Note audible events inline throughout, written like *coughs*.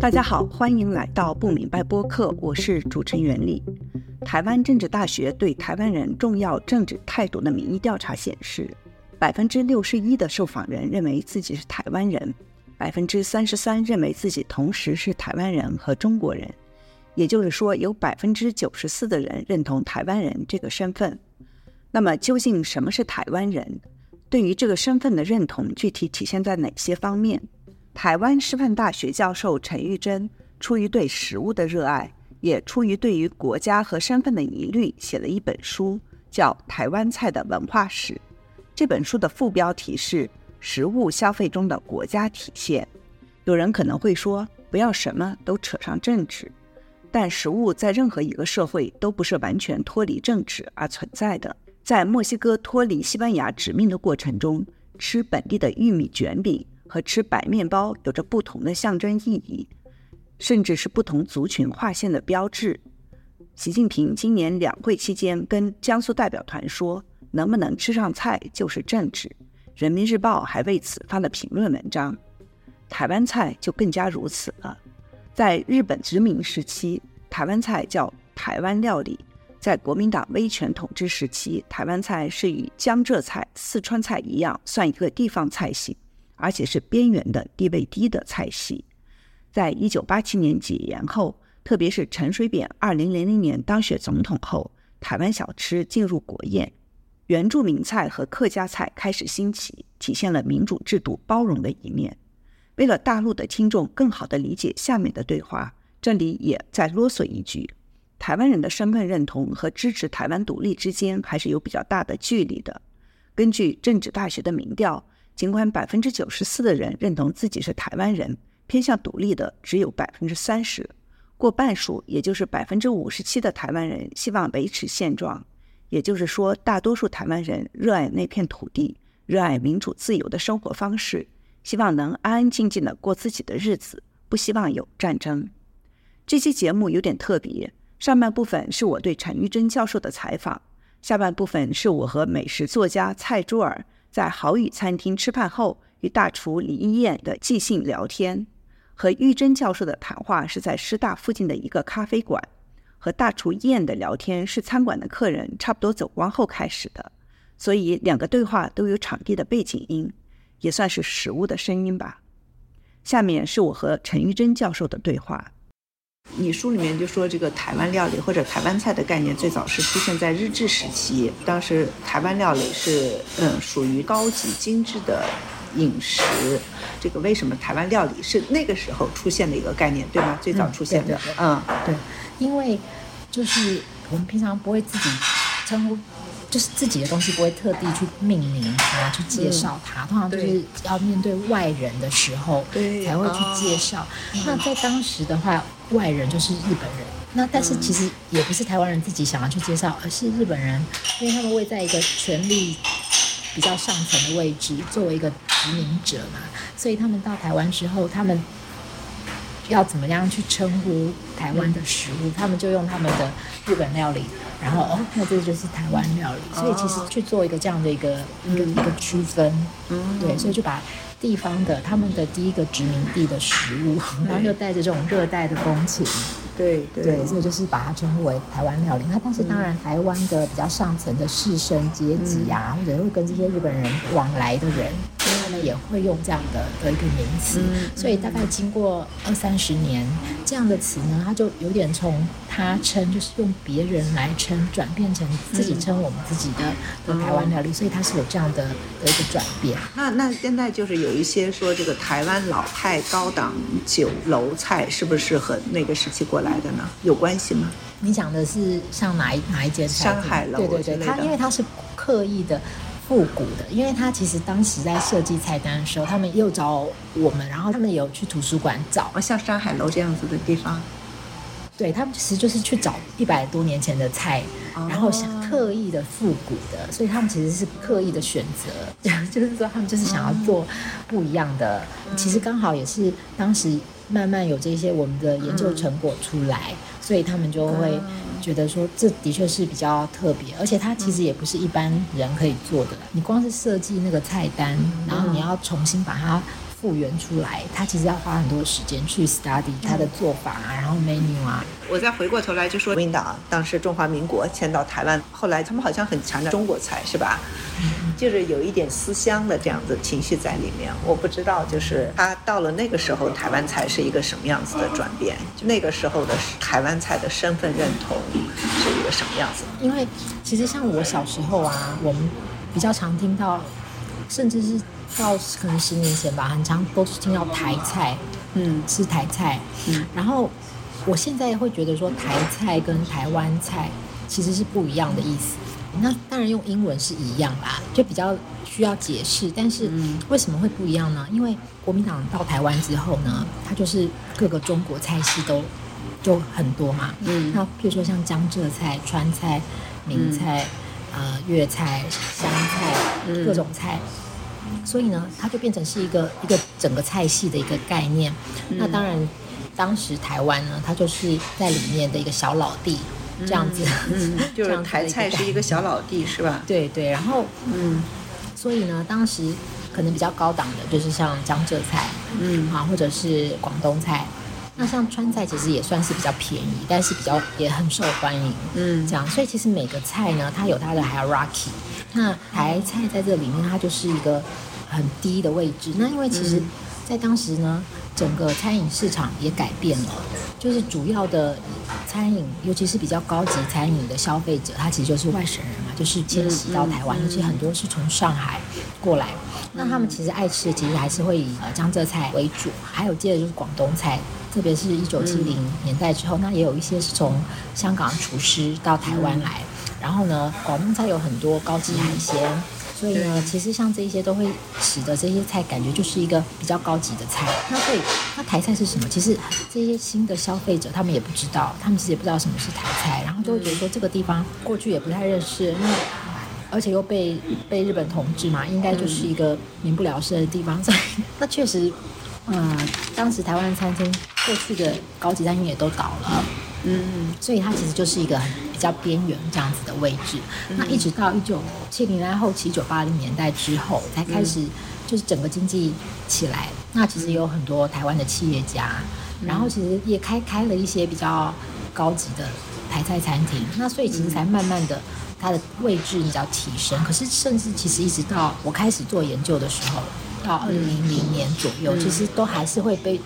大家好，欢迎来到不明白播客，我是主持人袁丽。台湾政治大学对台湾人重要政治态度的民意调查显示，百分之六十一的受访人认为自己是台湾人，百分之三十三认为自己同时是台湾人和中国人。也就是说，有百分之九十四的人认同台湾人这个身份。那么，究竟什么是台湾人？对于这个身份的认同，具体体现在哪些方面？台湾师范大学教授陈玉珍出于对食物的热爱，也出于对于国家和身份的疑虑，写了一本书，叫《台湾菜的文化史》。这本书的副标题是“食物消费中的国家体现”。有人可能会说，不要什么都扯上政治。但食物在任何一个社会都不是完全脱离政治而存在的。在墨西哥脱离西班牙殖民的过程中，吃本地的玉米卷饼和吃白面包有着不同的象征意义，甚至是不同族群划线的标志。习近平今年两会期间跟江苏代表团说：“能不能吃上菜就是政治。”人民日报还为此发了评论文章。台湾菜就更加如此了。在日本殖民时期，台湾菜叫台湾料理；在国民党威权统治时期，台湾菜是与江浙菜、四川菜一样，算一个地方菜系，而且是边缘的、地位低的菜系。在一九八七年解严后，特别是陈水扁二零零零年当选总统后，台湾小吃进入国宴，原住民菜和客家菜开始兴起，体现了民主制度包容的一面。为了大陆的听众更好地理解下面的对话，这里也再啰嗦一句：台湾人的身份认同和支持台湾独立之间还是有比较大的距离的。根据政治大学的民调，尽管百分之九十四的人认同自己是台湾人，偏向独立的只有百分之三十，过半数，也就是百分之五十七的台湾人希望维持现状。也就是说，大多数台湾人热爱那片土地，热爱民主自由的生活方式。希望能安安静静的过自己的日子，不希望有战争。这期节目有点特别，上半部分是我对陈玉珍教授的采访，下半部分是我和美食作家蔡珠儿在好宇餐厅吃饭后与大厨李一燕的即兴聊天。和玉珍教授的谈话是在师大附近的一个咖啡馆，和大厨燕的聊天是餐馆的客人差不多走光后开始的，所以两个对话都有场地的背景音。也算是食物的声音吧。下面是我和陈玉珍教授的对话。你书里面就说，这个台湾料理或者台湾菜的概念最早是出现在日治时期，当时台湾料理是嗯属于高级精致的饮食。这个为什么台湾料理是那个时候出现的一个概念，对吗？最早出现的，嗯，对，因为就是我们平常不会自己称呼。就是自己的东西不会特地去命名它，去介绍它，通常就是要面对外人的时候才会去介绍。那在当时的话，外人就是日本人。那但是其实也不是台湾人自己想要去介绍，而是日本人，因为他们位在一个权力比较上层的位置，作为一个殖民者嘛，所以他们到台湾之后，他们要怎么样去称呼台湾的食物，他们就用他们的日本料理。然后哦，那这就是台湾料理，所以其实去做一个这样的一个一个一个区分，对，所以就把地方的他们的第一个殖民地的食物，然后又带着这种热带的风情，对对，所以就是把它称呼为台湾料理。那但是当然，台湾的比较上层的士绅阶级啊，或者会跟这些日本人往来的人。他们也会用这样的的一个名词，所以大概经过二三十年，这样的词呢，它就有点从他称，就是用别人来称，转变成自己称我们自己的的台湾料理，所以它是有这样的的一个转变。那那现在就是有一些说这个台湾老派高档酒楼菜，是不是和那个时期过来的呢？有关系吗？你讲的是像哪一哪一间？上海楼？对对对，它因为它是刻意的。复古的，因为他其实当时在设计菜单的时候，他们又找我们，然后他们有去图书馆找，像山海楼这样子的地方，对他们其实就是去找一百多年前的菜，然后想特意的复古的，所以他们其实是刻意的选择，*laughs* 就是说他们就是想要做不一样的。其实刚好也是当时慢慢有这些我们的研究成果出来，所以他们就会。觉得说这的确是比较特别，而且它其实也不是一般人可以做的。你光是设计那个菜单，然后你要重新把它复原出来，它其实要花很多时间去 study 它的做法啊，然后 menu 啊。我再回过头来就说，国民党当时中华民国迁到台湾，后来他们好像很强调中国菜，是吧？就是有一点思乡的这样子情绪在里面。我不知道，就是他到了那个时候，台湾菜是一个什么样子的转变？就那个时候的台湾菜的身份认同是一个什么样子？因为其实像我小时候啊，我们比较常听到，甚至是到可能十年前吧，很常都是听到台菜，嗯吃台菜，嗯然后我现在会觉得说台菜跟台湾菜其实是不一样的意思。那当然用英文是一样啦，就比较需要解释。但是嗯为什么会不一样呢？因为国民党到台湾之后呢，它就是各个中国菜系都就很多嘛。嗯那譬如说像江浙菜、川菜、闽菜、呃粤菜、湘菜，嗯各种菜。所以呢，它就变成是一个一个整个菜系的一个概念。那当然，当时台湾呢，它就是在里面的一个小老弟这样子，嗯，*laughs* 就这是台菜是一个小老弟，是吧？对对，然后嗯所以呢，当时可能比较高档的就是像江浙菜嗯啊，或者是广东菜。那像川菜其实也算是比较便宜，但是比较也很受欢迎。嗯这样，所以其实每个菜呢，它有它的 hierarchy。那台菜在这里面，它就是一个很低的位置。那因为其实，在当时呢，整个餐饮市场也改变了，就是主要的餐饮，尤其是比较高级餐饮的消费者，他其实就是外省人嘛，就是迁徙到台湾，嗯嗯而且很多是从上海过来。那他们其实爱吃的，其实还是会以呃江浙菜为主，还有接着就是广东菜。特别是一九七零年代之后，那也有一些是从香港厨师到台湾来，然后呢，广东菜有很多高级海鲜，所以呢，其实像这些都会使得这些菜感觉就是一个比较高级的菜。那所以，那台菜是什么？其实这些新的消费者他们也不知道，他们其实也不知道什么是台菜，然后就会觉得说这个地方过去也不太认识，那而且又被被日本统治嘛，应该就是一个民不聊生的地方。所以，*laughs* 那确实，呃，当时台湾餐厅过去的高级餐厅也都倒了。嗯所以它其实就是一个很比较边缘这样子的位置。那一直到一九七零年代后期、一九八零年代之后，才开始就是整个经济起来。那其实有很多台湾的企业家，然后其实也开开了一些比较高级的台菜餐厅。那所以其实才慢慢的它的位置比较提升。可是甚至其实一直到我开始做研究的时候，到二零零零年左右，其实都还是会被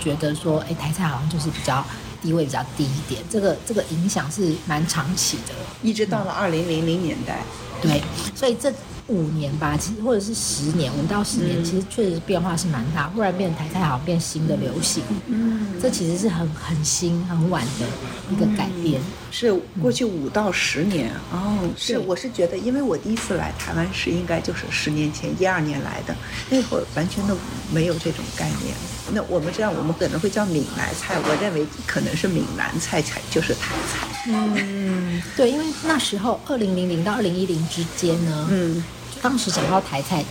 觉得说，哎，台菜好像就是比较地位比较低一点，这个这个影响是蛮长期的。一直到了二零零零年代，对，所以这五年吧，其实或者是十年，五到十年，其实确实变化是蛮大。忽然变台菜好像变新的流行，嗯，这其实是很很新很晚的一个改变。是过去五到十年哦，是我是觉得，因为我第一次来台湾是应该就是十年前一二年来的，那会儿完全都没有这种概念。那我们这样，我们可能会叫闽南菜，我认为可能是闽南菜才就是台菜。嗯，对，因为那时候二零零零到二零一零之间呢，嗯当时想到台菜，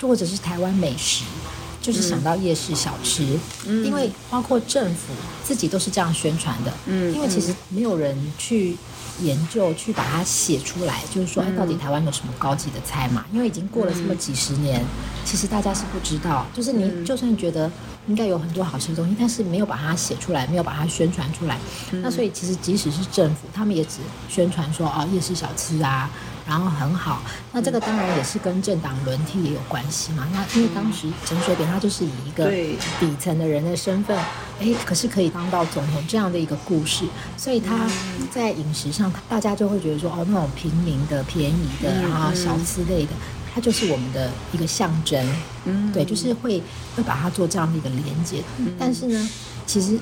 或者是台湾美食，就是想到夜市小吃，嗯。因为包括政府自己都是这样宣传的，嗯因为其实没有人去研究去把它写出来，就是说，哎，嗯。到底台湾有什么高级的菜嘛？因为已经过了这么几十年，其实大家是不知道，就是嗯。你就算觉得应该有很多好吃的东西，但是没有把它写出来，没有把它宣传出来，嗯。那所以其实即使是政府，他们也只宣传说哦夜市小吃啊，然后很好。那这个当然也是跟政党轮替也有关系嘛。那因为当时陈水扁他就是以一个底层的人的身份，哎，可是可以当到总统这样的一个故事，所以他在饮食上，大家就会觉得说哦那种平民的、便宜的，嗯然后小吃类的。它就是我们的一个象征，嗯对，就是会会把它做这样的一个连接。但是呢，其实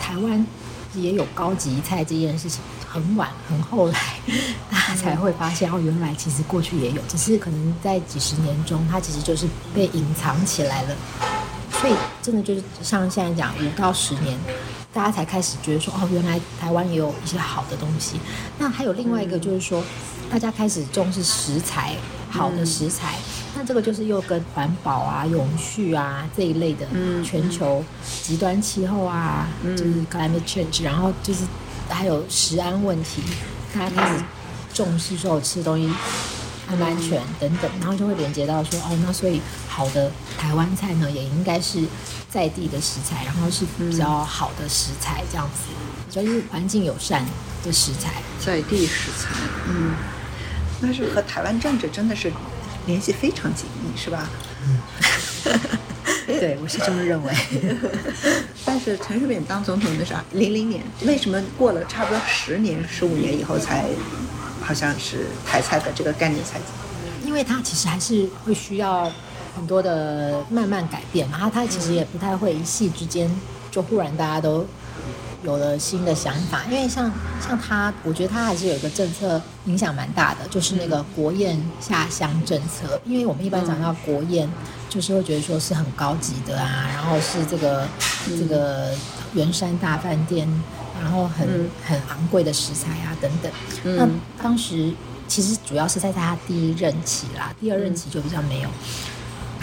台湾也有高级菜这件事情，很晚很后来，*laughs* 大家才会发现哦，原来其实过去也有，只是可能在几十年中，它其实就是被隐藏起来了。所以真的就是像现在讲五到十年，大家才开始觉得说哦，原来台湾也有一些好的东西。那还有另外一个就是说，大家开始重视食材，好的食材。那这个就是又跟环保啊、永续啊这一类的，嗯全球极端气候啊，就是 climate change，然后就是还有食安问题，大家开始重视说我吃的东西安不安全等等，然后就会连接到说哦，那所以好的台湾菜呢，也应该是在地的食材，然后是比较好的食材，这样子，就是环境友善的食材。在地食材，嗯，那是和台湾政治真的是联系非常紧密，是吧？*laughs* *laughs* 对，我是这么认为。*laughs* 但是陈水扁当总统的时候，零零年，为什么过了差不多十年、十五年以后才，好像是台菜的这个概念才？因为他其实还是会需要很多的慢慢改变嘛，他他其实也不太会一夕之间就忽然大家都有了新的想法。因为像像他，我觉得他还是有一个政策影响蛮大的，就是那个国宴下乡政策。因为我们一般讲到国宴。就是会觉得说是很高级的啊，然后是这个这个圆山大饭店，然后很很昂贵的食材啊等等。那当时其实主要是在他第一任期啦，第二任期就比较没有。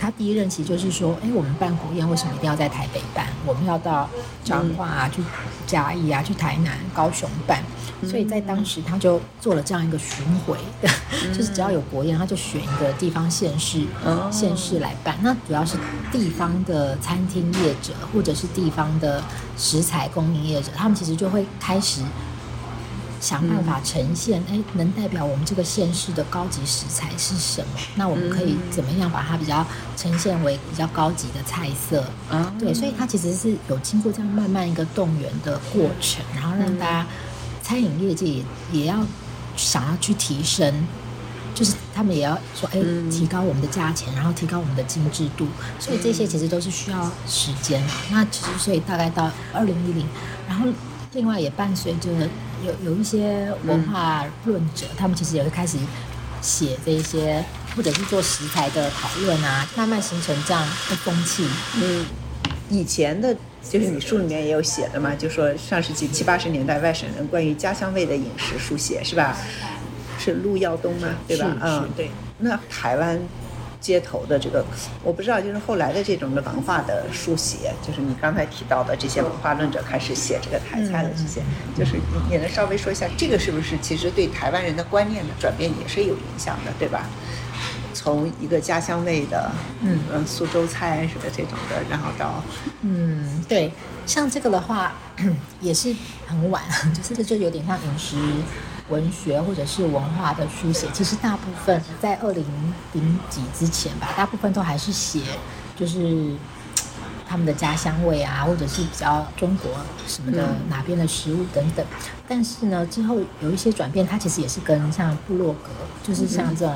他第一任期就是说，哎，我们办国宴为什么一定要在台北办？我们要到彰化啊，去嘉义啊，去台南、高雄办。所以在当时他就做了这样一个巡回，*laughs* 就是只要有国宴，他就选一个地方县市县市来办。那主要是地方的餐厅业者或者是地方的食材供应业者，他们其实就会开始。想办法呈现，哎，能代表我们这个县市的高级食材是什么？那我们可以怎么样把它比较呈现为比较高级的菜色？啊，对，所以它其实是有经过这样慢慢一个动员的过程，然后让大家餐饮业界也也要想要去提升，就是他们也要说，哎，提高我们的价钱，然后提高我们的精致度，所以这些其实都是需要时间嘛。那其实所以大概到二零一零，然后另外也伴随着。有有一些文化论者，他们其实也会开始写这一些，或者是做食材的讨论啊，慢慢形成这样的风气。嗯，以前的，就是你书里面也有写的嘛，就说上世纪七八十年代外省人关于家乡味的饮食书写，是吧？是陆耀东吗？对吧？嗯，对。那台湾。街头的这个，我不知道，就是后来的这种的文化的书写，就是你刚才提到的这些文化论者开始写这个台菜的这些，就是你你能稍微说一下，这个是不是其实对台湾人的观念的转变也是有影响的，对吧？从一个家乡味的，嗯嗯，苏州菜什么这种的，然后到，嗯，对，像这个的话 *coughs* 也是很晚，*coughs* 就是这就有点像饮食。文学或者是文化的书写，其实大部分在二零零几之前吧，大部分都还是写就是他们的家乡味啊，或者是比较中国什么的哪边的食物等等。但是呢，之后有一些转变，它其实也是跟像布洛格，就是像这种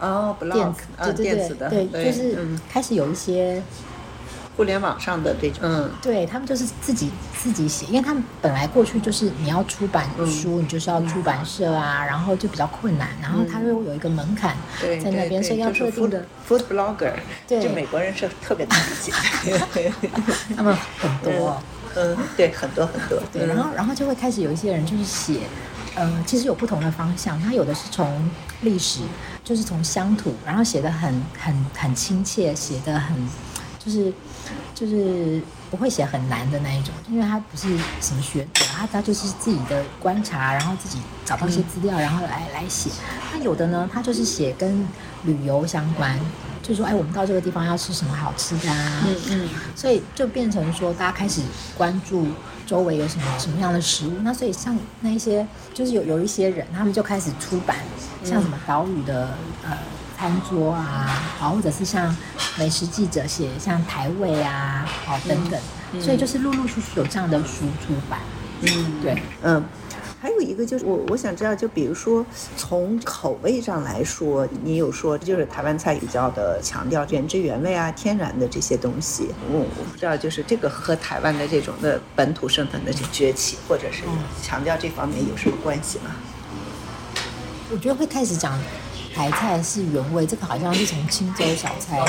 哦，电子，对对对对，就是开始有一些。互联网上的这种，嗯，对他们就是自己自己写，因为他们本来过去就是你要出版书，你就是要出版社啊，然后就比较困难，然后他又有一个门槛在那边，所以要特定的 food blogger，*laughs* 对，美国人是特别难理解，他们很多，嗯，对，很多很多，对，然后然后就会开始有一些人就是写，呃，其实有不同的方向，他有的是从历史，就是从乡土，然后写的很很很亲切，写的很。就是就是不会写很难的那一种，因为他不是什么学者，他他就是自己的观察，然后自己找到一些资料，然后来来写。那有的呢，他就是写跟旅游相关，就说，哎，我们到这个地方要吃什么好吃的啊？嗯嗯。所以就变成说，大家开始关注周围有什么什么样的食物。那所以像那一些，就是有有一些人，他们就开始出版，像什么岛屿的呃。餐桌啊，好，或者是像美食记者写像台味啊，好等等，所以就是陆陆续续有这样的书出版。嗯，对，嗯，还有一个就是我我想知道，就比如说从口味上来说，你有说就是台湾菜比较的强调原汁原味啊，天然的这些东西。我我不知道，就是这个和台湾的这种的本土身份的崛起，或者是强调这方面有什么关系吗？我觉得会开始讲。台菜是原味，这个好像是从青州小菜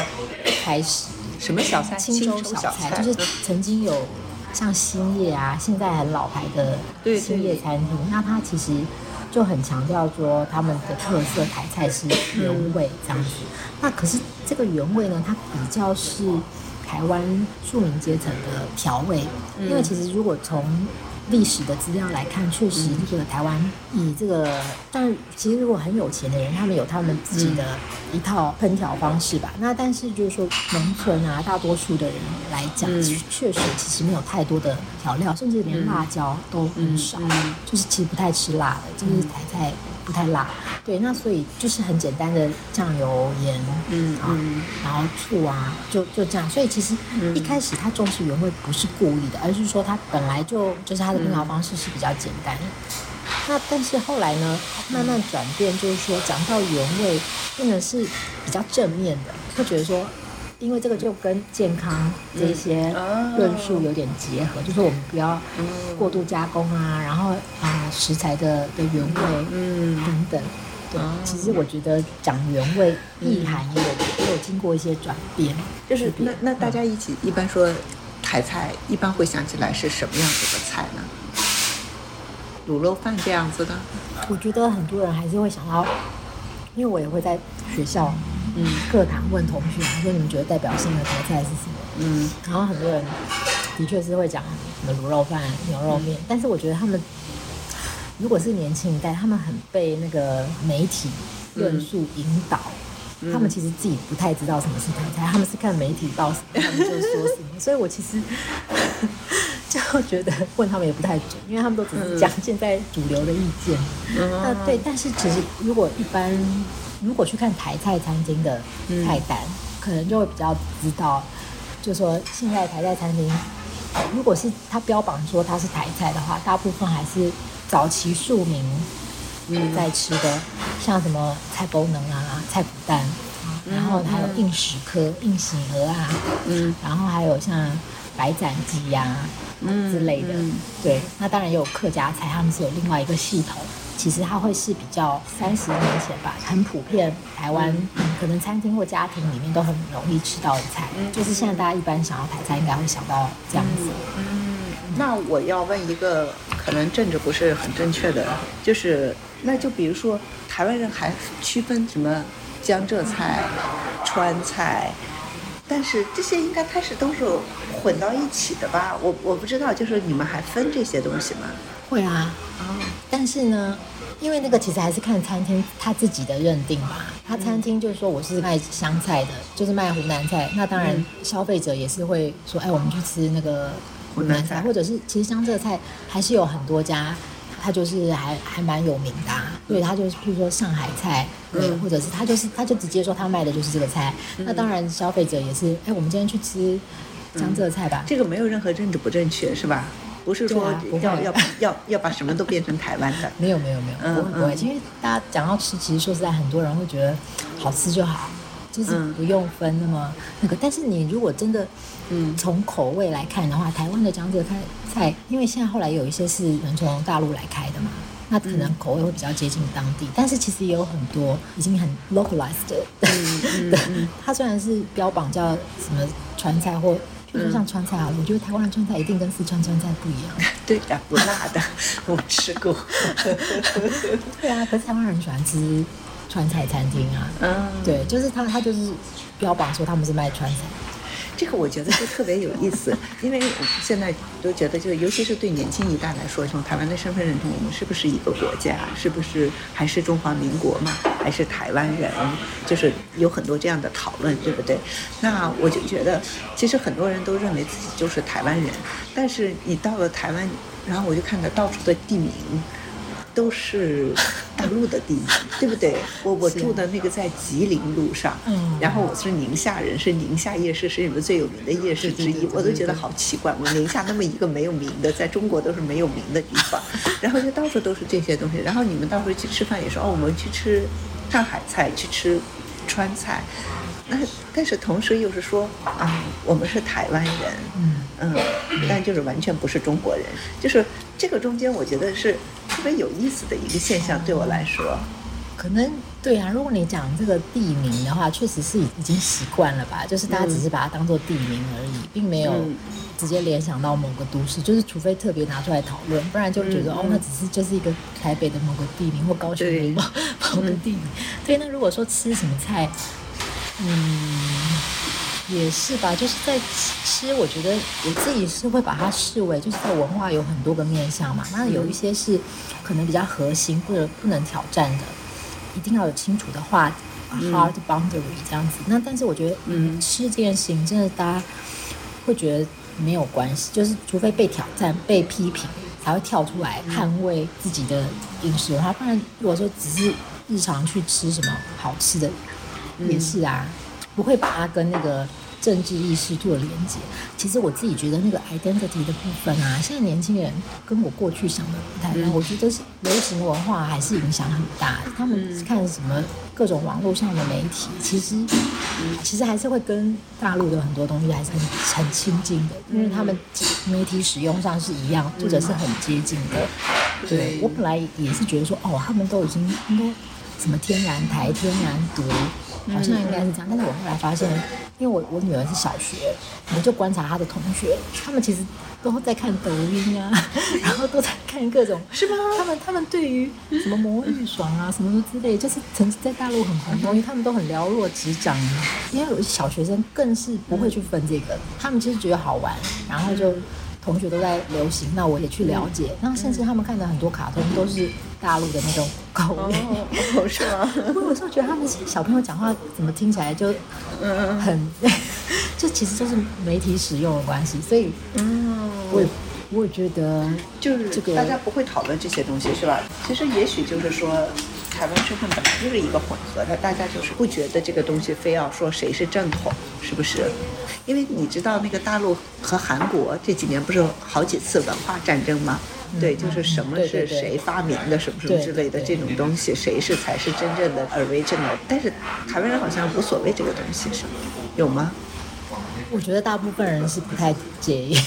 开始。什么小菜？青州小菜就是曾经有像兴业啊，现在很老牌的兴业餐厅，那它其实就很强调说他们的特色台菜是原味这样子。那可是这个原味呢，它比较是台湾庶民阶层的调味，因为其实如果从历史的资料来看，确实这个台湾以这个，但其实如果很有钱的人，他们有他们自己的一套烹调方式吧。那但是就是说，农村啊，大多数的人来讲，确实其实没有太多的调料，甚至连辣椒都很少，就是其实不太吃辣的，就是台菜。不太辣，对，那所以就是很简单的酱油、盐，嗯啊，然后醋啊，就就这样。所以其实一开始他重视原味不是故意的，而是说他本来就就是他的烹调方式是比较简单。那但是后来呢，慢慢转变，就是说讲到原味，变得是比较正面的，会觉得说。因为这个就跟健康这些论述有点结合，就是我们不要过度加工啊，然后啊食材的的原味嗯等等。对，其实我觉得讲原味意涵也有也有经过一些转变。就是那那大家一起一般说台菜，一般会想起来是什么样子的菜呢？卤肉饭这样子的？我觉得很多人还是会想到，因为我也会在学校。嗯，课堂问同学他说：“你们觉得代表性的台菜是什么？”嗯，然后很多人的确是会讲什么卤肉饭、牛肉面，但是我觉得他们如果是年轻一代，他们很被那个媒体论述引导，他们其实自己不太知道什么是台菜，他们是看媒体报什么他们就说什么，*laughs* 所以我其实就觉得问他们也不太准，因为他们都只是讲现在主流的意见。那对，但是其实如果一般。如果去看台菜餐厅的菜单，可能就会比较知道，就说现在台菜餐厅，如果是他标榜说它是台菜的话，大部分还是早期庶民在吃的，像什么菜包能啊、菜脯蛋，然后还有硬石科、硬喜鹅啊，嗯，然后还有像白斩鸡呀之类的，对，那当然也有客家菜，他们是有另外一个系统。其实它会是比较三十年前吧，很普遍，台湾可能餐厅或家庭里面都很容易吃到的菜，就是现在大家一般想要台菜，应该会想到这样子。嗯，那我要问一个可能政治不是很正确的，就是那就比如说台湾人还区分什么江浙菜、川菜，但是这些应该开始都是混到一起的吧？我我不知道，就是你们还分这些东西吗？会啊，哦，但是呢，因为那个其实还是看餐厅他自己的认定吧。他餐厅就是说我是卖湘菜的，就是卖湖南菜，那当然消费者也是会说，哎，我们去吃那个湖南菜，或者是其实江浙菜还是有很多家，他就是还还蛮有名的。对，他就是譬如说上海菜，对，或者是他就是他就直接说他卖的就是这个菜。那当然消费者也是，哎，我们今天去吃江浙菜吧。这个没有任何政治不正确，是吧？不是说要要要 *laughs* 要把什么都变成台湾的，没有没有没有，不会不会，因为大家讲到吃，其实说实在，很多人会觉得好吃就好，就是不用分那么那个。但是你如果真的，嗯，从口味来看的话，台湾的江浙菜菜，因为现在后来有一些是能从大陆来开的嘛，那可能口味会比较接近当地。但是其实也有很多已经很 localized *laughs* 的，它虽然是标榜叫什么川菜或。就说像川菜好了，我觉得台湾的川菜一定跟四川川菜不一样。*laughs* 对的，不辣的，我吃过。*laughs* 对啊，可是台湾人喜欢吃川菜餐厅啊。嗯，对，就是他，他就是标榜说他们是卖川菜。这个我觉得就特别有意思，因为现在都觉得，就尤其是对年轻一代来说，从台湾的身份认同，我们是不是一个国家？是不是还是中华民国嘛？还是台湾人？就是有很多这样的讨论，对不对？那我就觉得，其实很多人都认为自己就是台湾人，但是你到了台湾，然后我就看到到处的地名。都是大陆的地名，对不对？*laughs* 我我住的那个在吉林路上，嗯，然后我是宁夏人，是宁夏夜市是你们最有名的夜市之一，我都觉得好奇怪，我宁夏那么一个没有名的，在中国都是没有名的地方，*laughs* 然后就到处都是这些东西，然后你们到时候去吃饭也说哦，我们去吃上海菜，去吃川菜。那但是同时又是说啊，我们是台湾人，嗯。嗯，但就是完全不是中国人，就是这个中间我觉得是特别有意思的一个现象，对我来说，可能对啊，如果你讲这个地名的话，确实是已经习惯了吧，就是大家只是把它当做地名而已，并没有直接联想到某个都市，就是除非特别拿出来讨论，不然就觉得哦，那只是就是一个台北的某个地名或高雄的某 *laughs* 某个地名。对，那如果说吃什么菜？嗯，也是吧，就是在吃，我觉得我自己是会把它视为，就是在文化有很多个面向嘛。那有一些是可能比较核心或者不能挑战的，一定要有清楚的话，hard boundary 这样子。那但是我觉得，嗯，吃这件事情真的大家会觉得没有关系，就是除非被挑战、被批评，才会跳出来捍卫自己的饮食文化。不然如果说只是日常去吃什么好吃的，也是啊。不会把它跟那个政治意识做连接。其实我自己觉得那个 identity 的部分啊，现在年轻人跟我过去想的不太一样。我觉得是流行文化还是影响很大。他们看什么各种网络上的媒体，其实其实还是会跟大陆的很多东西还是很很亲近的，因为他们媒体使用上是一样，或者是很接近的。对我本来也是觉得说，哦，他们都已经应该什么天然台、天然毒。好像应该是这样，但是我后来发现，因为我我女儿是小学，我就观察她的同学，他们其实都在看抖音啊，*laughs* 然后都在看各种，是吗？他们他们对于什么魔芋爽啊什么什么之类，就是曾经在大陆很红的东西，他们都很了若指掌。因为有些小学生更是不会去分这个，他们其实觉得好玩，然后就。同学都在流行，那我也去了解。然后甚至他们看的很多卡通都是大陆的那种口味，*laughs* 是吗？我有时候觉得他们小朋友讲话怎么听起来就很，*laughs* 这其实就是媒体使用的关系。所以，嗯，我我觉得就是这个大家不会讨论这些东西，是吧？其实也许就是说。台湾身份本来就是一个混合的，大家就是不觉得这个东西非要说谁是正统，是不是？因为你知道那个大陆和韩国这几年不是好几次文化战争吗？对，就是什么是谁发明的，什么什么之类的这种东西，谁是才是真正的 original？但是台湾人好像无所谓这个东西，是吗？有吗？我觉得大部分人是不太介意。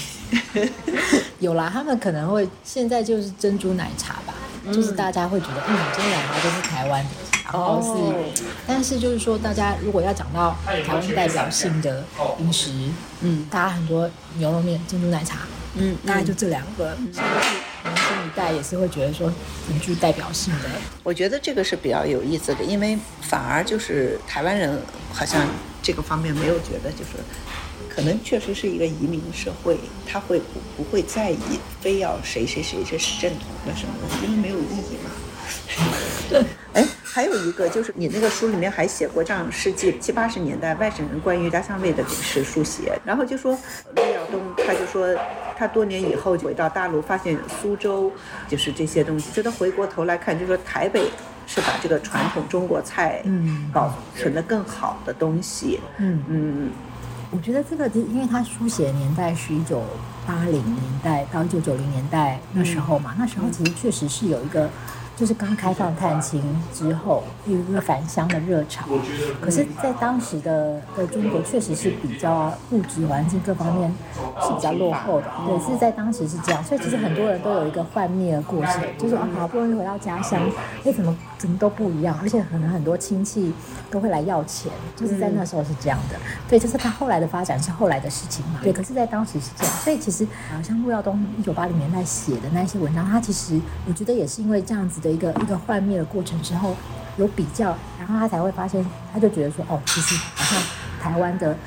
*laughs* 有啦，他们可能会现在就是珍珠奶茶吧。就是大家会觉得，嗯，这两个都是台湾。的，然后是，但是就是说，大家如果要讲到台湾代表性的饮食，嗯，大家很多牛肉面、珍珠奶茶，嗯，大概就这两个，甚至是年轻一代也是会觉得说很具代表性的。我觉得这个是比较有意思的，因为反而就是台湾人好像这个方面没有觉得就是。可能确实是一个移民社会，他会不不会在意非要谁谁谁这是正统的什么东西，因为没有意义嘛。对，*laughs* 哎，还有一个就是你那个书里面还写过这样世纪七八十年代外省人关于家乡味的饮食书写，然后就说陆耀东他就说他多年以后回到大陆，发现苏州就是这些东西，就他回过头来看，就说台北是把这个传统中国菜嗯保存的更好的东西嗯嗯。我觉得这个，因为他书写的年代是一九八零年代到一九九零年代那时候嘛，那时候其实确实是有一个。就是刚开放探亲之后，有一个返乡的热潮。可是，在当时的的中国，确实是比较物质环境各方面是比较落后的。对，是在当时是这样。所以，其实很多人都有一个幻灭的过程，就是啊，好不容易回到家乡，哎，怎么怎么都不一样，而且可能很多亲戚都会来要钱，就是在那时候是这样的。对，就是他后来的发展是后来的事情嘛。对，可是，在当时是这样。所以，其实啊，像陆耀东一九八零年代写的那些文章，他其实我觉得也是因为这样子。的一个一个幻灭的过程之后，有比较，然后他才会发现，他就觉得说，哦，其实好像台湾的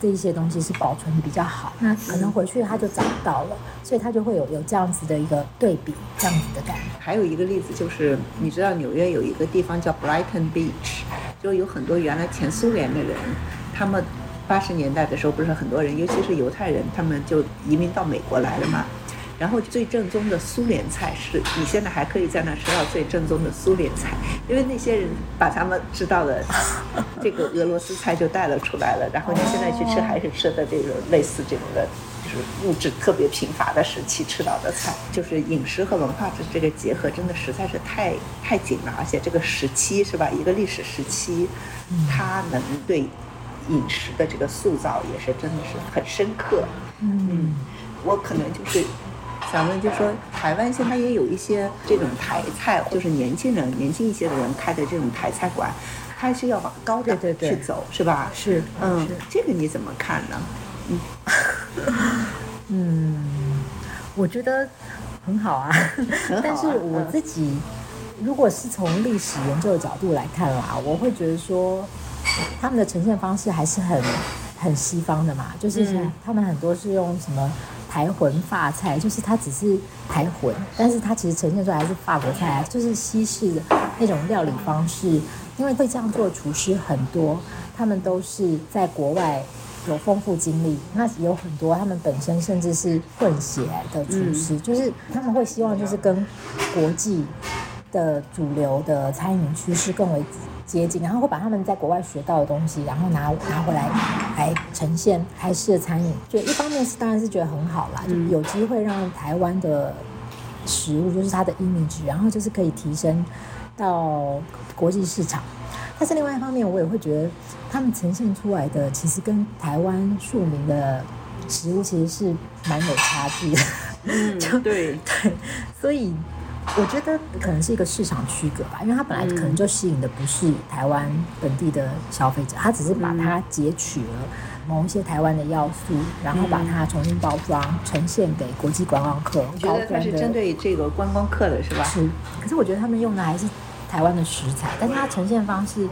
这一些东西是保存的比较好。那可能回去他就找到了，所以他就会有有这样子的一个对比，这样子的感觉。还有一个例子就是，你知道纽约有一个地方叫 Brighton Beach，就有很多原来前苏联的人，他们八十年代的时候不是很多人，尤其是犹太人，他们就移民到美国来了嘛。然后最正宗的苏联菜是你现在还可以在那吃到最正宗的苏联菜，因为那些人把他们知道的这个俄罗斯菜就带了出来了。然后你现在去吃还是吃的这个类似这种的，就是物质特别贫乏的时期吃到的菜，就是饮食和文化的这个结合真的实在是太太紧了。而且这个时期是吧，一个历史时期，它能对饮食的这个塑造也是真的是很深刻。嗯，我可能就是。想问，就说台湾现在也有一些这种台菜，就是年轻人、年轻一些的人开的这种台菜馆，它是要往高档去走，是吧？是，嗯，这个你怎么看呢？嗯，*laughs* 嗯，我觉得很好啊，*laughs* 但是我自己如果是从历史研究的角度来看啦，我会觉得说他们的呈现方式还是很很西方的嘛，就是他们很多是用什么台魂法菜，就是它只是台魂，但是它其实呈现出来是法国菜，就是西式的那种料理方式。因为会这样做的厨师很多，他们都是在国外有丰富经历，那有很多他们本身甚至是混血的厨师，就是他们会希望就是跟国际的主流的餐饮趋势更为接近，然后会把他们在国外学到的东西，然后拿拿回来来呈现台式的餐饮。就一方面是当然是觉得很好啦，就有机会让台湾的食物就是它的 image，然后就是可以提升到。国际市场，但是另外一方面，我也会觉得他们呈现出来的其实跟台湾庶民的食物其实是蛮有差距的。*laughs* 嗯，对对，所以我觉得可能是一个市场区隔吧，因为它本来可能就吸引的不是台湾本地的消费者，他只是把它截取了某一些台湾的要素，然后把它重新包装呈现给国际观光客。我觉得它是针对这个观光客的是吧？是，可是我觉得他们用的还是。台湾的食材，但是它呈现方式，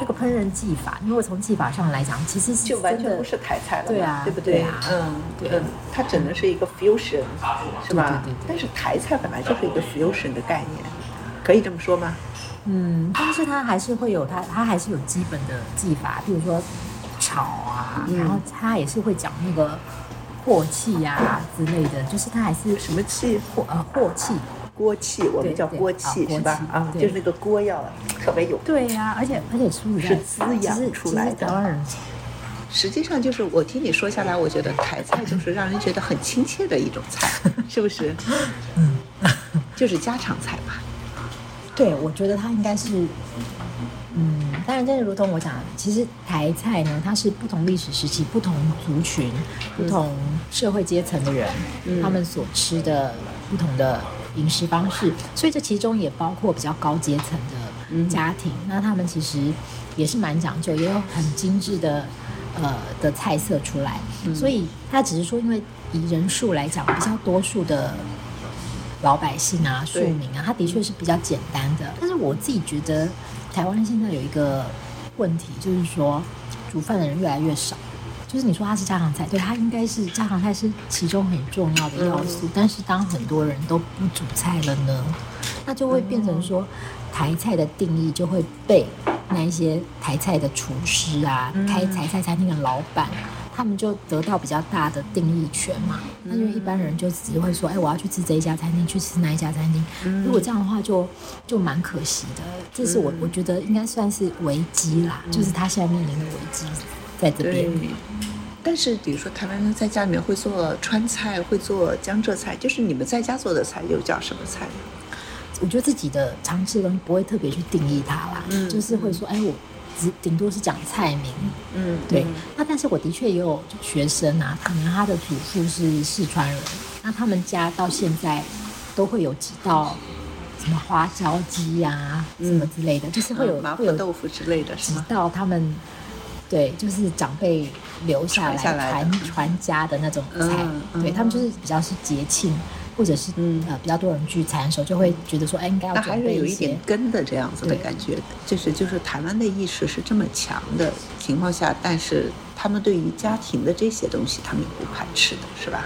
那个烹饪技法，因为从技法上来讲，其实是就完全不是台菜了，对啊，对不对？嗯，对，它只能是一个 fusion，是吧？对对对。但是台菜本来就是一个 fusion 的概念，可以这么说吗？嗯，但是它还是会有它，它还是有基本的技法，比如说炒啊，然后它也是会讲那个镬气呀之类的，就是它还是什么气？镬呃镬气。锅气，我们叫锅气是吧？啊，就是那个锅要特别有。对呀，而且而且出是滋养出来的。台湾人实际上就是我听你说下来，我觉得台菜就是让人觉得很亲切的一种菜，*laughs* 是不是？嗯，就是家常菜吧。对，我觉得它应该是，嗯，当然，真的如同我讲，其实台菜呢，它是不同历史时期、不同族群、不同社会阶层的人，他们所吃的不同的。饮食方式，所以这其中也包括比较高阶层的家庭，那他们其实也是蛮讲究，也有很精致的呃的菜色出来。所以他只是说，因为以人数来讲，比较多数的老百姓啊、庶民啊，他的确是比较简单的。但是我自己觉得，台湾现在有一个问题，就是说煮饭的人越来越少。就是你说它是家常菜，对它应该是家常菜是其中很重要的要素。但是当很多人都不煮菜了呢，那就会变成说台菜的定义就会被那一些台菜的厨师啊、开台菜餐厅的老板，他们就得到比较大的定义权嘛。那因为一般人就只会说，哎，我要去吃这一家餐厅，去吃那一家餐厅。如果这样的话，就就蛮可惜的。这是我我觉得应该算是危机啦，就是他现在面临的危机。在这边，但是比如说台湾人在家里面会做川菜，会做江浙菜，就是你们在家做的菜又叫什么菜呢？我觉得自己的常吃的东西不会特别去定义它啦，嗯，就是会说，哎，我只顶多是讲菜名，嗯，对。那但是我的确也有学生啊，可能他的祖父是四川人，那他们家到现在都会有几道什么花椒鸡呀，什么之类的，就是会有麻婆豆腐之类的，几道他们。对，就是长辈留下来传传家的那种菜，对他们就是比较是节庆，或者是呃比较多人聚餐的时候，就会觉得说，哎，应该要准备一些。有一点根的这样子的感觉，就是就是台湾的意识是这么强的情况下，但是他们对于家庭的这些东西，他们也不排斥的，是吧？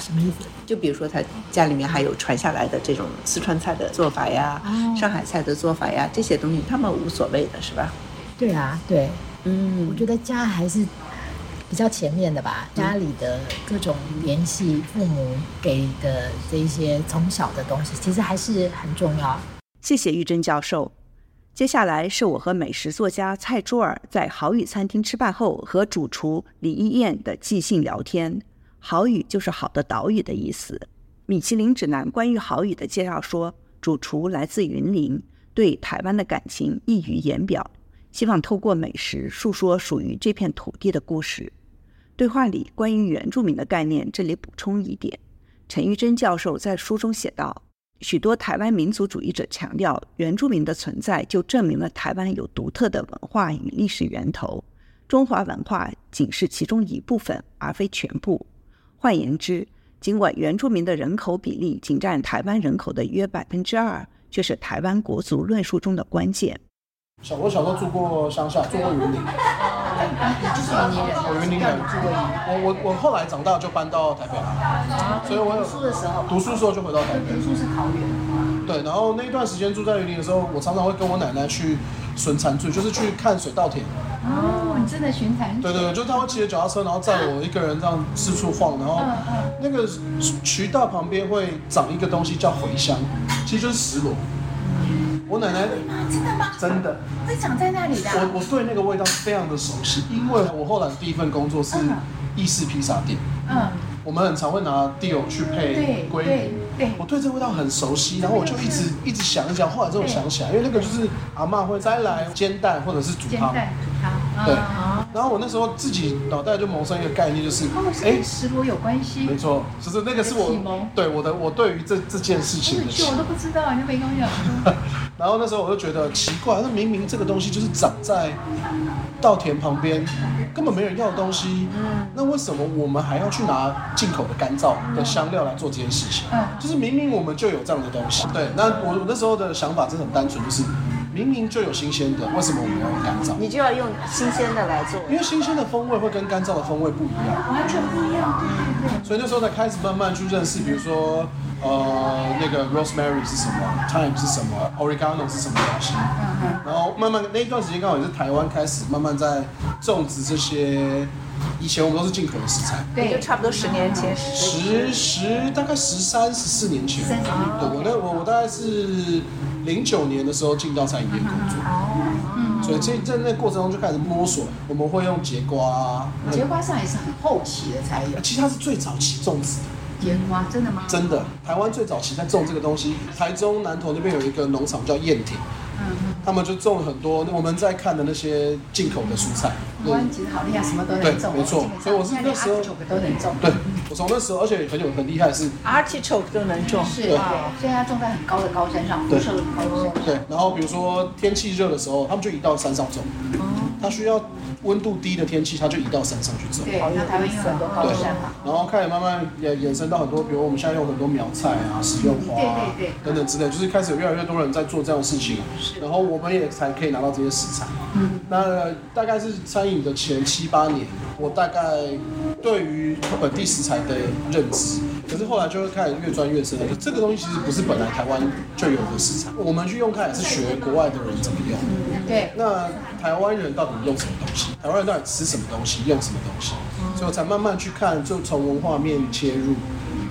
什么意思？就比如说他家里面还有传下来的这种四川菜的做法呀，上海菜的做法呀，这些东西他们无所谓的是吧？对啊，对。嗯，我觉得家还是比较前面的吧。家里的各种联系，父母给的这些从小的东西，其实还是很重要。谢谢玉珍教授。接下来是我和美食作家蔡珠儿在好宇餐厅吃饭后和主厨李一燕的即兴聊天。好宇就是好的岛屿的意思。米其林指南关于好宇的介绍说，主厨来自云林，对台湾的感情溢于言表。希望透过美食诉说属于这片土地的故事。对话里关于原住民的概念，这里补充一点：陈玉珍教授在书中写道，许多台湾民族主义者强调，原住民的存在就证明了台湾有独特的文化与历史源头，中华文化仅是其中一部分，而非全部。换言之，尽管原住民的人口比例仅占台湾人口的约百分之二，却是台湾国族论述中的关键。小我小时候住过乡下，住过云林，你就是云林人，我云林人让你住过云林。我我我后来长大就搬到台北来，所以我有读书的时候，读书的时候就回到台北读。书是桃园。对，然后那一段时间住在云林的时候，我常常会跟我奶奶去巡残醉，就是去看水稻田。哦，你真的巡残对对对，就是他会骑着脚踏车，然后载我一个人这样四处晃，然后那个渠道旁边会长一个东西叫茴香，其实就是石螺。我奶奶啊，真的吗？真的，会长在那里的啊。我我对那个味道非常的熟悉，因为我后来的第一份工作是意式披萨店，嗯，我们很常会拿 deal 去配对鲑鱼。对。我对这个味道很熟悉，然后我就一直一直想一想，后来之后想起来，因为那个就是阿妈会摘来煎蛋或者是煮汤。对嗯然后我那时候自己脑袋就萌生一个概念，就是哎跟，石螺有关系。没错，就是那个是我对我的我对于这这件事情的启我都不知道，你都没跟我讲。*laughs* 然后那时候我就觉得奇怪，那明明这个东西就是长在稻田旁边，根本没人要的东西，嗯那为什么我们还要去拿进口的干燥的香料来做这件事情？嗯就是明明我们就有这样的东西，对。那我我那时候的想法真的很单纯，就是明明就有新鲜的，为什么我们要用干燥？你就要用新鲜的来做。因为新鲜的风味会跟干燥的风味不一样。完全不一样，对。所以那时候才开始慢慢去认识，比如说，呃，那个 rosemary 是什么，thyme 是什么，oregano 是什么东西，然后慢慢那一段时间刚好也是台湾开始慢慢在种植这些，以前我们都是进口的食材，对。就差不多十年前，十十大概十三十四年前，对我那我我大概是零九年的时候进到餐饮业工作，嗯，所以这在那过程中就开始摸索，我们会用节瓜啊，节瓜上也是很后期的才有。其实它是最早期种植的。节瓜真的吗？真的，台湾最早期在种这个东西，台中南投那边有一个农场叫燕庭，嗯，他们就种了很多我们在看的那些进口的蔬菜。台湾其实好厉害，什么都能种。对没错所以我是那时候九个都能种。对，我从那时候，而且很有很厉害是，artichoke 都能种。是，对对，所以它种在很高的高山上，对辐射高山。对，然后比如说天气热的时候，他们就移到山上种，它需要温度低的天气，它就移到山上去种。对，那台湾有很多高山嘛。，然后开始慢慢也衍生到很多，比如我们现在用很多苗菜啊、食用花啊对对对等等之类，就是开始有越来越多人在做这样的事情，然后我们也才可以拿到这些食材。嗯，那大概是餐饮的前七八年，我大概对于本地食材的认知，可是后来就会开始越钻越深了。就这个东西其实不是本来台湾就有的食材，我们去用它也是学国外的人怎么用。对，那台湾人到底用什么东西？台湾人到底吃什么东西？用什么东西？所以我才慢慢去看，就从文化面切入，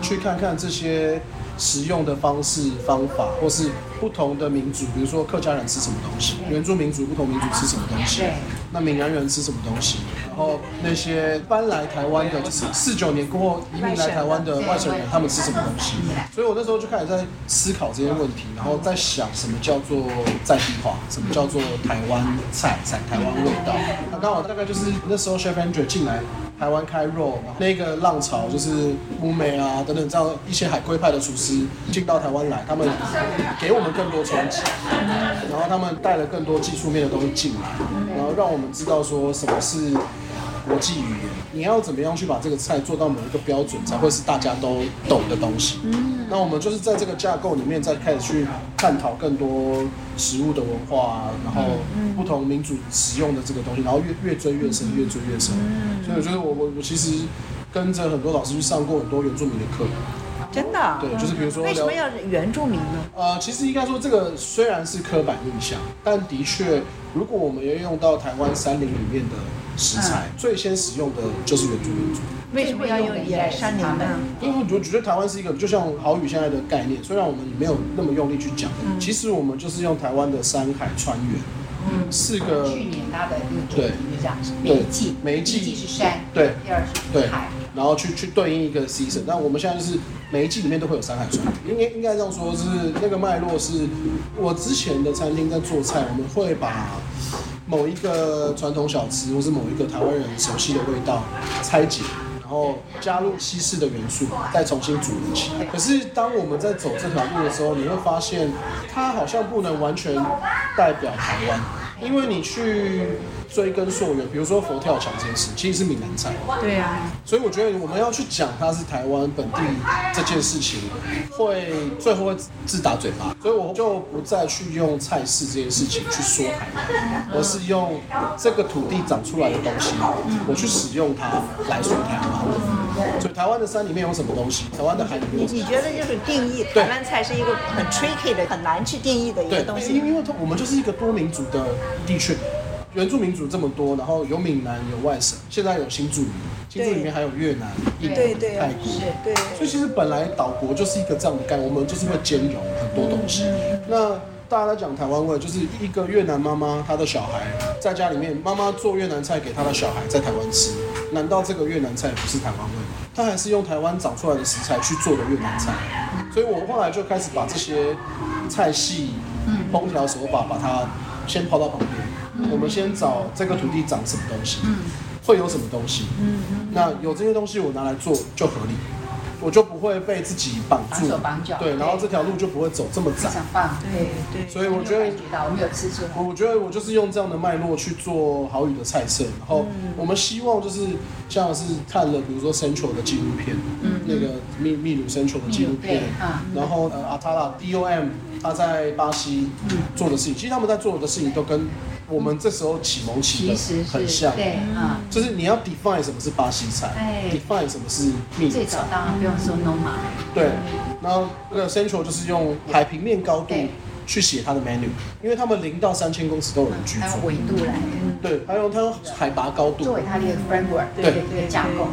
去看看这些食用的方式、方法，或是不同的民族，比如说客家人吃什么东西，原住民族不同民族吃什么东西，那闽南人吃什么东西，然后那些搬来台湾的，就是四九年过后移民来台湾的外省人，他们吃什么东西？所以我那时候就开始在思考这些问题，然后在想什么叫做在地化，什么叫做台湾菜、菜台湾味道。那刚好大概就是那时候 Chef Andrew 进来。台湾开 roll，那个浪潮就是乌美啊等等这样一些海归派的厨师进到台湾来，他们给我们更多冲击，然后他们带了更多技术面的东西进来，然后让我们知道说什么是国际语言，你要怎么样去把这个菜做到某一个标准，才会是大家都懂的东西。嗯，那我们就是在这个架构里面，再开始去探讨更多食物的文化啊，然后不同民族使用的这个东西，然后越越追越深，越追越深。所以我觉得我我我其实跟着很多老师去上过很多原住民的课，真的啊？对，就是比如说为什聊么要原住民呢？呃，其实应该说，这个虽然是刻板印象，但的确，如果我们要用到台湾山林里面的食材，最先使用的就是原住民族。为什么要用野山羊呢？因为我觉得台湾是一个，就像好语现在的概念，虽然我们没有那么用力去讲，其实我们就是用台湾的山海川原，嗯，四个去年它的一个主对题就这样，每对一季，每一季是山，对第二是对海，然后去去对应一个 season。那我们现在就是每一季里面都会有山海川，应该应该这样说，是那个脉络是，我之前的餐厅在做菜，我们会把某一个传统小吃或是某一个台湾人熟悉的味道拆解。然后加入西式的元素，再重新组合起来。可是当我们在走这条路的时候，你会发现它好像不能完全代表台湾，因为你去追根溯源，比如说佛跳墙这件事，其实是闽南菜。对啊，所以我觉得我们要去讲它是台湾本地这件事情，会最后会自打嘴巴。所以我就不再去用菜式这件事情去说台湾，而是用这个土地长出来的东西，我去使用它来说台湾。所以台湾的山里面有什么东西？台湾的海里面有什么？你觉得就是定义台湾菜是一个很 tricky 的、很难去定义的一个，东西。因为因为它我们就是一个多民族的地区，原住民族这么多，然后有闽南，有外省，现在有新住民，新住民里面还有越南、印度、对对泰国。对，所以其实本来岛国就是一个这样的概念，我们就是会兼容很多东西。那大家在讲台湾味，就是一个越南妈妈，她的小孩在家里面，妈妈做越南菜给她的小孩在台湾吃，难道这个越南菜不是台湾味吗？她还是用台湾长出来的食材去做的越南菜。所以我后来就开始把这些菜系、烹调手法，把它先抛到旁边。我们先找这个土地长什么东西，会有什么东西。那有这些东西我拿来做就合理，会被自己绑绑住手绑脚，对，然后这条路就不会走这么窄。非常棒，对对所以我觉得我们有吃出来，我觉得我就是用这样的脉络去做好语的菜色，然后我们希望就是像是看了比如说 Central 的纪录片，那个秘秘鲁 Central 的纪录片然后呃阿塔拉 DOM 他在巴西做的事情，其实他们在做的事情都跟我们这时候启蒙起的很像，对，啊，就是你要 define 什么是巴西菜哎，define 什么是秘鲁最早菜，当然不用说 Noma，对，然后那个 Central 就是用海平面高度去写它的 menu，因为他们零到三千公尺都有人居住。还有，纬度来对，还有它用海拔高度。作，为它的一个 framework，对对架构，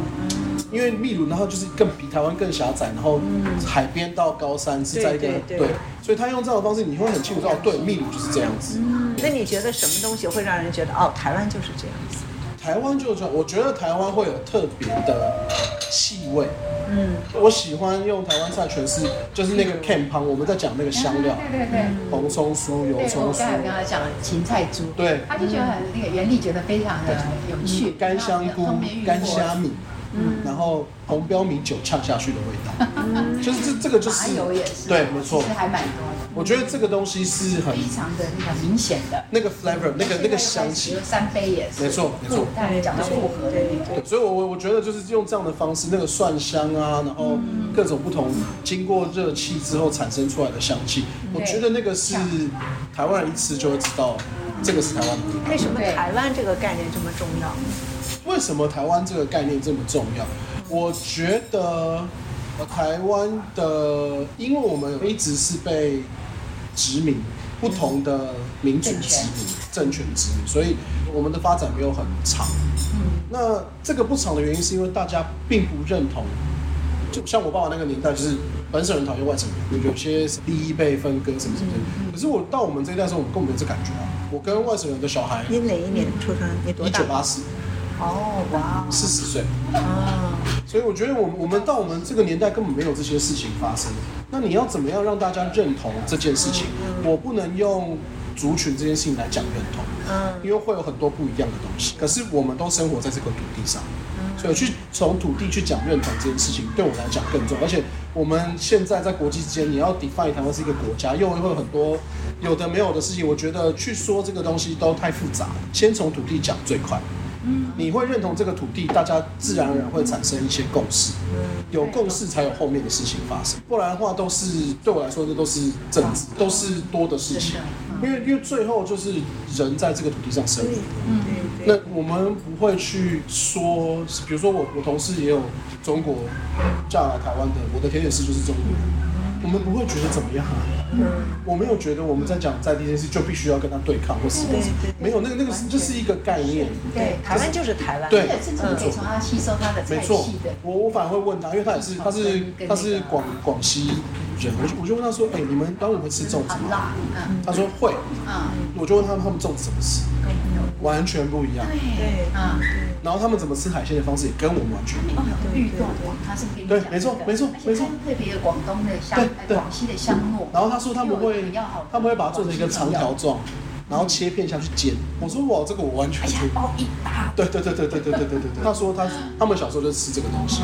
因为秘鲁然后就是更比台湾更狭窄，然后海边到高山是在一个对对对。所以他用这样的方式，你会很清楚知道，对，秘鲁就是这样子。那你觉得什么东西会让人觉得哦，台湾就是这样子？台湾就是这样，我觉得台湾会有特别的气味。嗯，我喜欢用台湾菜诠释，就是那个 can 旁，我们在讲那个香料，对对对。红葱酥、油对，葱酥。我刚，才跟他讲了芹菜猪，对，他就觉得很那个原理觉得非常的有趣，干香菇干虾米，然后红标米酒呛下去的味道，就是这这个就麻是油也是，对，没错。其实。还蛮多的，我觉得这个东西是很非常的那个明显的，那个 flavor，那个那个香气，三杯也是，没错没错。刚才讲到复合的那个，所以我我我觉得就是用这样的方式，那个蒜香啊，然后各种不同经过热气之后产生出来的香气，我觉得那个是台湾人一吃就会知道，这个是台湾。为什么台湾这个概念这么重要？为什么台湾这个概念这么重要？我觉得呃台湾的，因为我们一直是被殖民，不同的民族殖民、政权殖民，所以我们的发展没有很长。嗯那这个不长的原因是因为大家并不认同，就像我爸爸那个年代，就是本省人讨厌外省人，有些第一辈分割什么什么的。可是我到我们这一代的时候，我们根本没有这感觉啊。我跟外省人的小孩，你哪一年出生？你多大一九？八四，哦，哇，四十岁。啊，所以我觉得我们我们到我们这个年代根本没有这些事情发生。那你要怎么样让大家认同这件事情？我不能用族群这件事情来讲认同，嗯，因为会有很多不一样的东西。可是我们都生活在这个土地上，所以去从土地去讲认同这件事情，对我来讲更重要。而且我们现在在国际之间，你要 define 台湾是一个国家，又会有很多有的没有的事情。我觉得去说这个东西都太复杂，先从土地讲最快。你会认同这个土地，大家自然而然会产生一些共识，有共识才有后面的事情发生，不然的话都是对我来说这都是政治，都是多的事情，因为因为最后就是人在这个土地上生活。嗯，那，我们不会去说，比如说我我同事也有中国嫁来台湾的，我的甜点师就是中国人，我们不会觉得怎么样啊，嗯，我没有觉得我们在讲在地这件事就必须要跟他对抗或什么对对对，没有那个那个是就是一个概念，对，台湾就是台湾，对甚至可以从他吸收他的菜没错系的，，我我反而会问他，因为他也是他是他是广广西人，我就我就问他说，哎、你们端午会吃粽子吗？嗯他说会，嗯，我就问他们他们粽子怎么吃，完全不一样。对，嗯，然后他们怎么吃海鲜的方式也跟我们完全不一样。对没错没错没错特别广东的香，对对广西的香糯，然后他说他们会他们会把它做成一个长条状，然后切片下去煎。我说哇，这个我完全而且还不。包一大对对对对对对对对对对。他说他他们小时候就吃这个东西。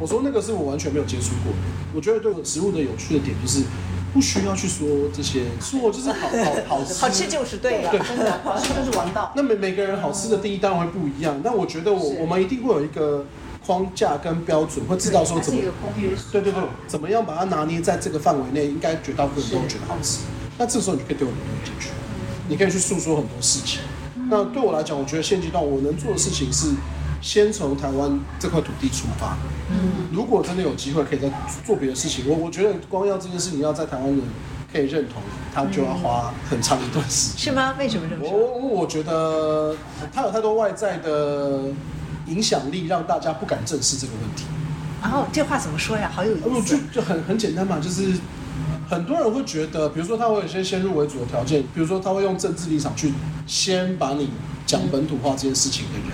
我说那个是我完全没有接触过的。我觉得对我食物的有趣的点就是，不需要去说这些，说就是好好好吃，好吃就是对了，真的，好吃就是王道。那每每个人好吃的定义当然会不一样，但我觉得我我们一定会有一个框架跟标准，会知道说怎么对对对，怎么样把它拿捏在这个范围内，应该绝大部分人都觉得好吃。那这时候你就可以丢很多东西进去，你可以去诉说很多事情。那对我来讲，我觉得现阶段我能做的事情是。先从台湾这块土地出发。嗯，如果真的有机会可以再做别的事情，我我觉得光要这件事情要在台湾人可以认同，他就要花很长一段时间。是吗？为什么这么说？我我觉得他有太多外在的影响力，让大家不敢正视这个问题。然后这话怎么说呀？好有意思。就就很很简单嘛，就是很多人会觉得，比如说他会有一些先入为主的条件，比如说他会用政治立场去先把你讲本土化这件事情的人。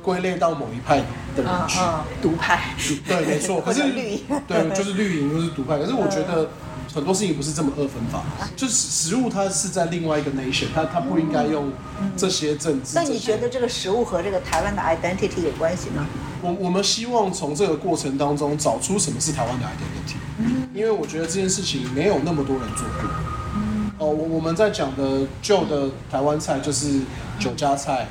归类到某一派的人去，独派，对，没错。可是绿对，就是绿营，就是独派。可是我觉得很多事情不是这么二分法，就是食物它是在另外一个 nation，它它不应该用这些政治。那你觉得这个食物和这个台湾的 identity 有关系吗？我我们希望从这个过程当中找出什么是台湾的 identity，因为我觉得这件事情没有那么多人做过。哦，我我们在讲的旧的台湾菜就是酒家菜。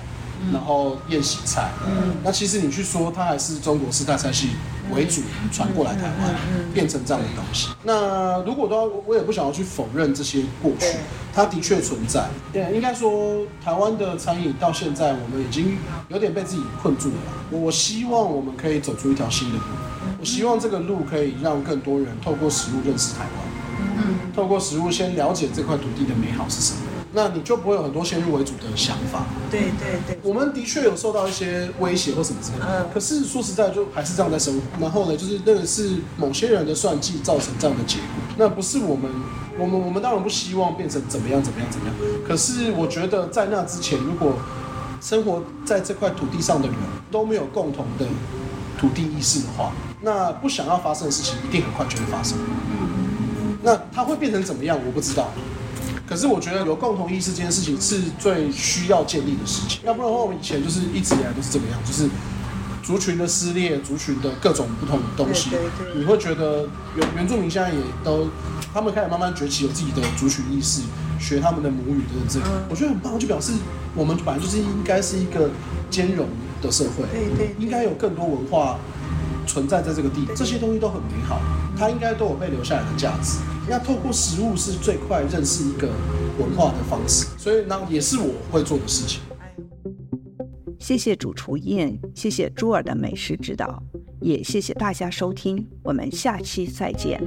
然后宴席菜，嗯，那其实你去说它还是中国四大菜系为主传过来台湾，变成这样的东西。那如果都我也不想要去否认这些过去，它的确存在。对，应该说台湾的餐饮到现在，我们已经有点被自己困住了。我希望我们可以走出一条新的路，我希望这个路可以让更多人透过食物认识台湾，嗯，透过食物先了解这块土地的美好是什么。那你就不会有很多先入为主的想法。对对对，我们的确有受到一些威胁或什么之类的。嗯。可是说实在，就还是这样在生活。然后呢，就是那个是某些人的算计造成这样的结果。那不是我们，我们我们当然不希望变成怎么样怎么样怎么样。可是我觉得在那之前，如果生活在这块土地上的人都没有共同的土地意识的话，那不想要发生的事情一定很快就会发生。嗯。那它会变成怎么样？我不知道。可是我觉得有共同意识这件事情是最需要建立的事情，要不然的话，我们以前就是一直以来都是这个样，就是族群的撕裂，族群的各种不同的东西。你会觉得原原住民现在也都，他们开始慢慢崛起，有自己的族群意识，学他们的母语的这个，我觉得很棒，就表示我们本来就是应该是一个兼容的社会，对对，应该有更多文化存在在这个地，这些东西都很美好，它应该都有被留下来的价值。那透过食物是最快认识一个文化的方式，所以那也是我会做的事情。谢谢主厨燕，谢谢朱尔的美食指导，也谢谢大家收听，我们下期再见。